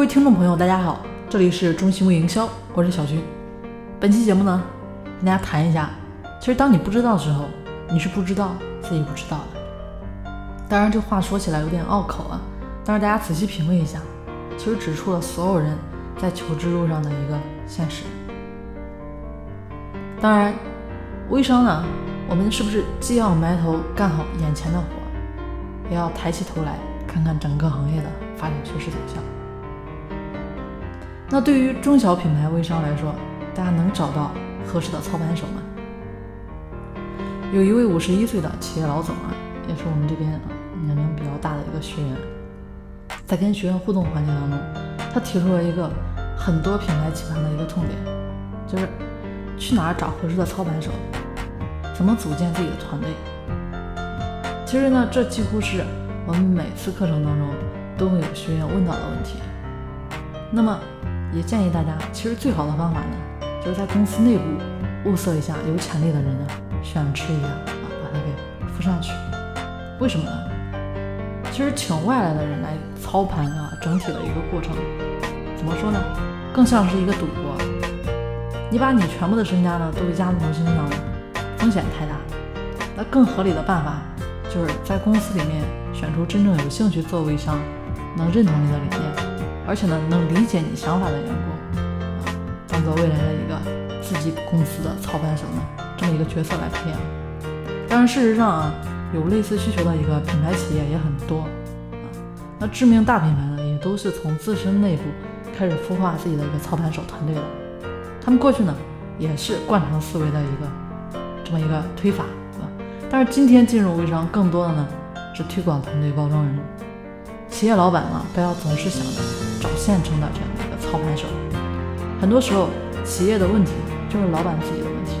各位听众朋友，大家好，这里是中心微营销，我是小军。本期节目呢，跟大家谈一下，其实当你不知道的时候，你是不知道自己不知道的。当然，这话说起来有点拗口啊，但是大家仔细品味一下，其实指出了所有人在求知路上的一个现实。当然，微商呢，我们是不是既要埋头干好眼前的活，也要抬起头来看看整个行业的发展趋势走向？那对于中小品牌微商来说，大家能找到合适的操盘手吗？有一位五十一岁的企业老总啊，也是我们这边年龄比较大的一个学员，在跟学员互动环节当中，他提出了一个很多品牌期盼的一个痛点，就是去哪儿找合适的操盘手，怎么组建自己的团队。其实呢，这几乎是我们每次课程当中都会有学员问到的问题。那么，也建议大家，其实最好的方法呢，就是在公司内部物色一下有潜力的人呢，选吃一下啊，把他给扶上去。为什么呢？其实请外来的人来操盘啊，整体的一个过程，怎么说呢？更像是一个赌博。你把你全部的身家呢，都压在身上了，风险太大。那更合理的办法，就是在公司里面选出真正有兴趣做微商，能认同你的理念。而且呢，能理解你想法的员工啊，当做未来的一个自己公司的操盘手呢，这么一个角色来培养。当然，事实上啊，有类似需求的一个品牌企业也很多啊。那知名大品牌呢，也都是从自身内部开始孵化自己的一个操盘手团队的。他们过去呢，也是惯常思维的一个这么一个推法啊。但是今天进入微商，更多的呢是推广团队、包装人。企业老板呢，不要总是想着找现成的这样的一个操盘手。很多时候，企业的问题就是老板自己的问题。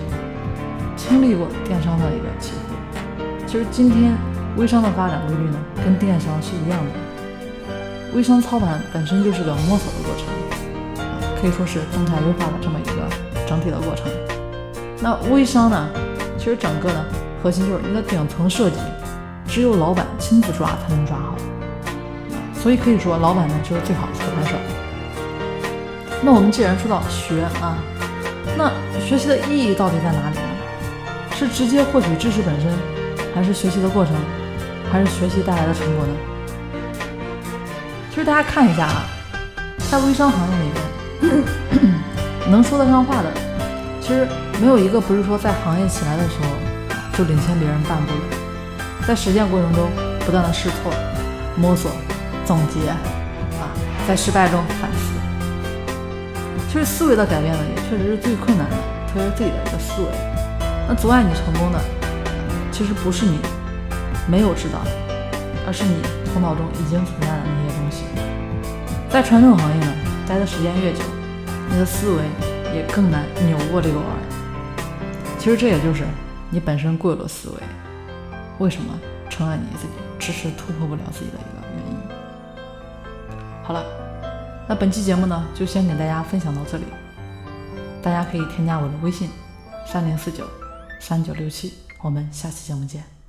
经历过电商的一个起伏，其实今天微商的发展规律呢，跟电商是一样的。微商操盘本身就是个摸索的过程，可以说是动态优化的这么一个整体的过程。那微商呢，其实整个呢核心就是你的顶层设计，只有老板亲自抓才能抓好。所以可以说，老板呢就是最好的操盘手。那我们既然说到学啊，那学习的意义到底在哪里呢？是直接获取知识本身，还是学习的过程，还是学习带来的成果呢？其实大家看一下啊，在微商行业里面，能说得上话的，其实没有一个不是说在行业起来的时候就领先别人半步的，在实践过程中不断的试错、摸索。总结啊，在失败中反思。其实思维的改变呢，也确实是最困难的，特别是自己的一个思维。那阻碍你成功的，其实不是你没有知道，而是你头脑中已经存在的那些东西。在传统行业呢，待的时间越久，你的思维也更难扭过这个弯。其实这也就是你本身固有的思维，为什么成了你自己迟迟突破不了自己的一个。好了，那本期节目呢，就先给大家分享到这里。大家可以添加我的微信：三零四九三九六七，我们下期节目见。